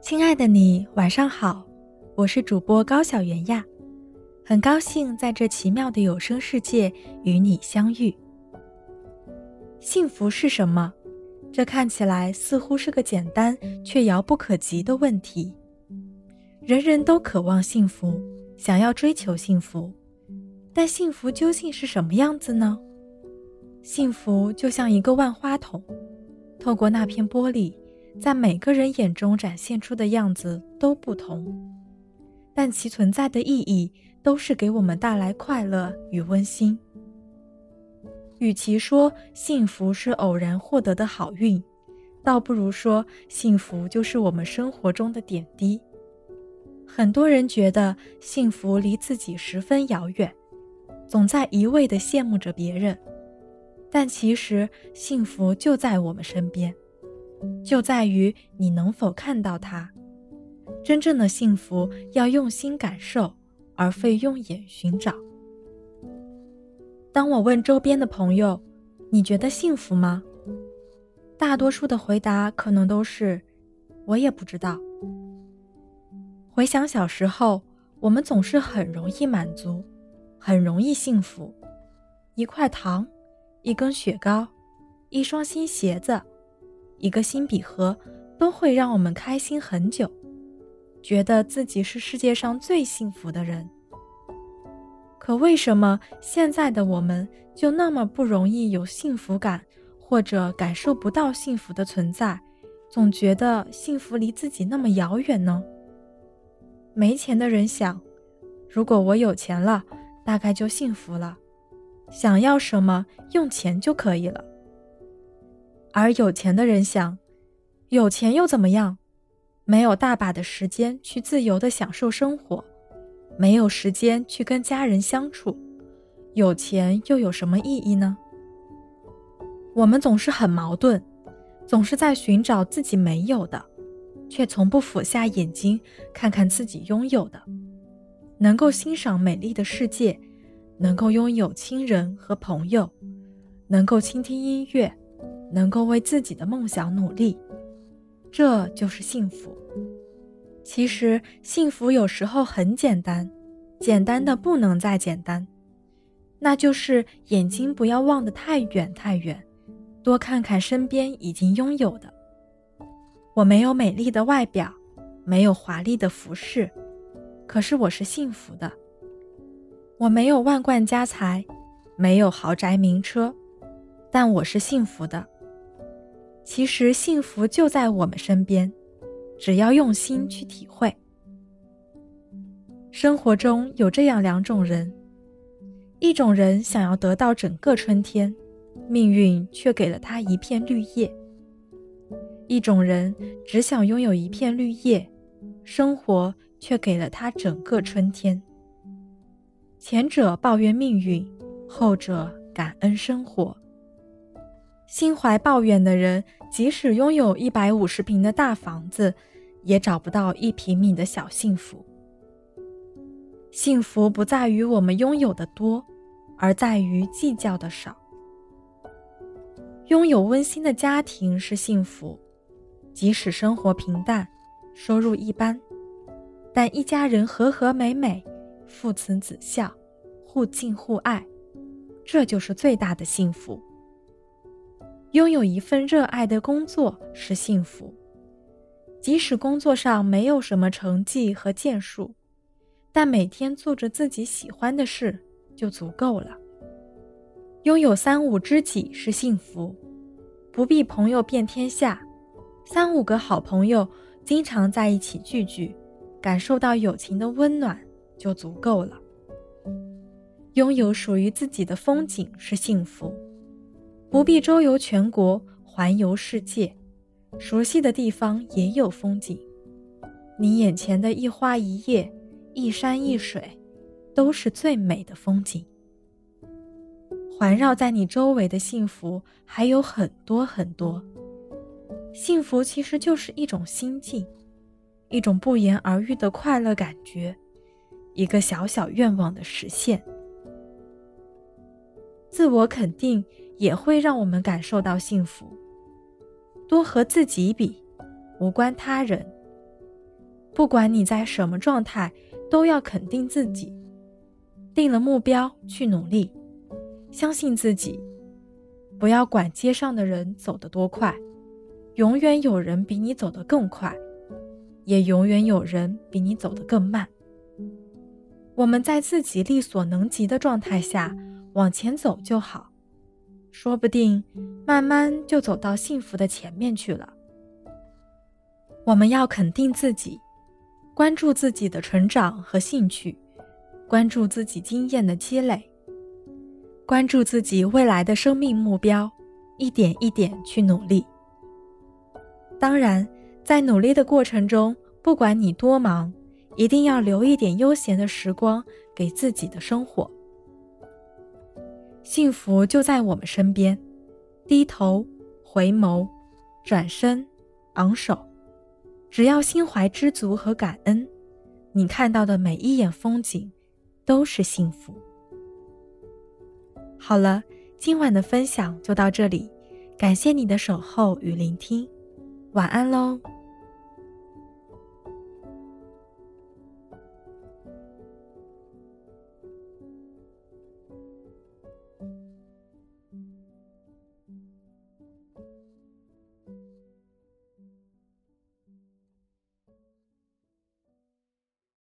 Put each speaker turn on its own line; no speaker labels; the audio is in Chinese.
亲爱的你，晚上好，我是主播高小圆呀，很高兴在这奇妙的有声世界与你相遇。幸福是什么？这看起来似乎是个简单却遥不可及的问题。人人都渴望幸福，想要追求幸福，但幸福究竟是什么样子呢？幸福就像一个万花筒，透过那片玻璃。在每个人眼中展现出的样子都不同，但其存在的意义都是给我们带来快乐与温馨。与其说幸福是偶然获得的好运，倒不如说幸福就是我们生活中的点滴。很多人觉得幸福离自己十分遥远，总在一味地羡慕着别人，但其实幸福就在我们身边。就在于你能否看到它。真正的幸福要用心感受，而非用眼寻找。当我问周边的朋友：“你觉得幸福吗？”大多数的回答可能都是：“我也不知道。”回想小时候，我们总是很容易满足，很容易幸福。一块糖，一根雪糕，一双新鞋子。一个新笔盒都会让我们开心很久，觉得自己是世界上最幸福的人。可为什么现在的我们就那么不容易有幸福感，或者感受不到幸福的存在，总觉得幸福离自己那么遥远呢？没钱的人想，如果我有钱了，大概就幸福了，想要什么用钱就可以了。而有钱的人想，有钱又怎么样？没有大把的时间去自由的享受生活，没有时间去跟家人相处，有钱又有什么意义呢？我们总是很矛盾，总是在寻找自己没有的，却从不俯下眼睛看看自己拥有的。能够欣赏美丽的世界，能够拥有亲人和朋友，能够倾听音乐。能够为自己的梦想努力，这就是幸福。其实幸福有时候很简单，简单的不能再简单，那就是眼睛不要望得太远太远，多看看身边已经拥有的。我没有美丽的外表，没有华丽的服饰，可是我是幸福的。我没有万贯家财，没有豪宅名车，但我是幸福的。其实幸福就在我们身边，只要用心去体会。生活中有这样两种人：一种人想要得到整个春天，命运却给了他一片绿叶；一种人只想拥有一片绿叶，生活却给了他整个春天。前者抱怨命运，后者感恩生活。心怀抱怨的人，即使拥有一百五十平的大房子，也找不到一平米的小幸福。幸福不在于我们拥有的多，而在于计较的少。拥有温馨的家庭是幸福，即使生活平淡，收入一般，但一家人和和美美，父慈子孝，互敬互爱，这就是最大的幸福。拥有一份热爱的工作是幸福，即使工作上没有什么成绩和建树，但每天做着自己喜欢的事就足够了。拥有三五知己是幸福，不必朋友遍天下，三五个好朋友经常在一起聚聚，感受到友情的温暖就足够了。拥有属于自己的风景是幸福。不必周游全国，环游世界，熟悉的地方也有风景。你眼前的一花一叶、一山一水，都是最美的风景。环绕在你周围的幸福还有很多很多。幸福其实就是一种心境，一种不言而喻的快乐感觉，一个小小愿望的实现。自我肯定。也会让我们感受到幸福。多和自己比，无关他人；不管你在什么状态，都要肯定自己。定了目标去努力，相信自己。不要管街上的人走得多快，永远有人比你走得更快，也永远有人比你走得更慢。我们在自己力所能及的状态下往前走就好，说不定慢慢就走到幸福的前面去了。我们要肯定自己，关注自己的成长和兴趣，关注自己经验的积累，关注自己未来的生命目标，一点一点去努力。当然，在努力的过程中，不管你多忙。一定要留一点悠闲的时光给自己的生活。幸福就在我们身边，低头、回眸、转身、昂首，只要心怀知足和感恩，你看到的每一眼风景都是幸福。好了，今晚的分享就到这里，感谢你的守候与聆听，晚安喽。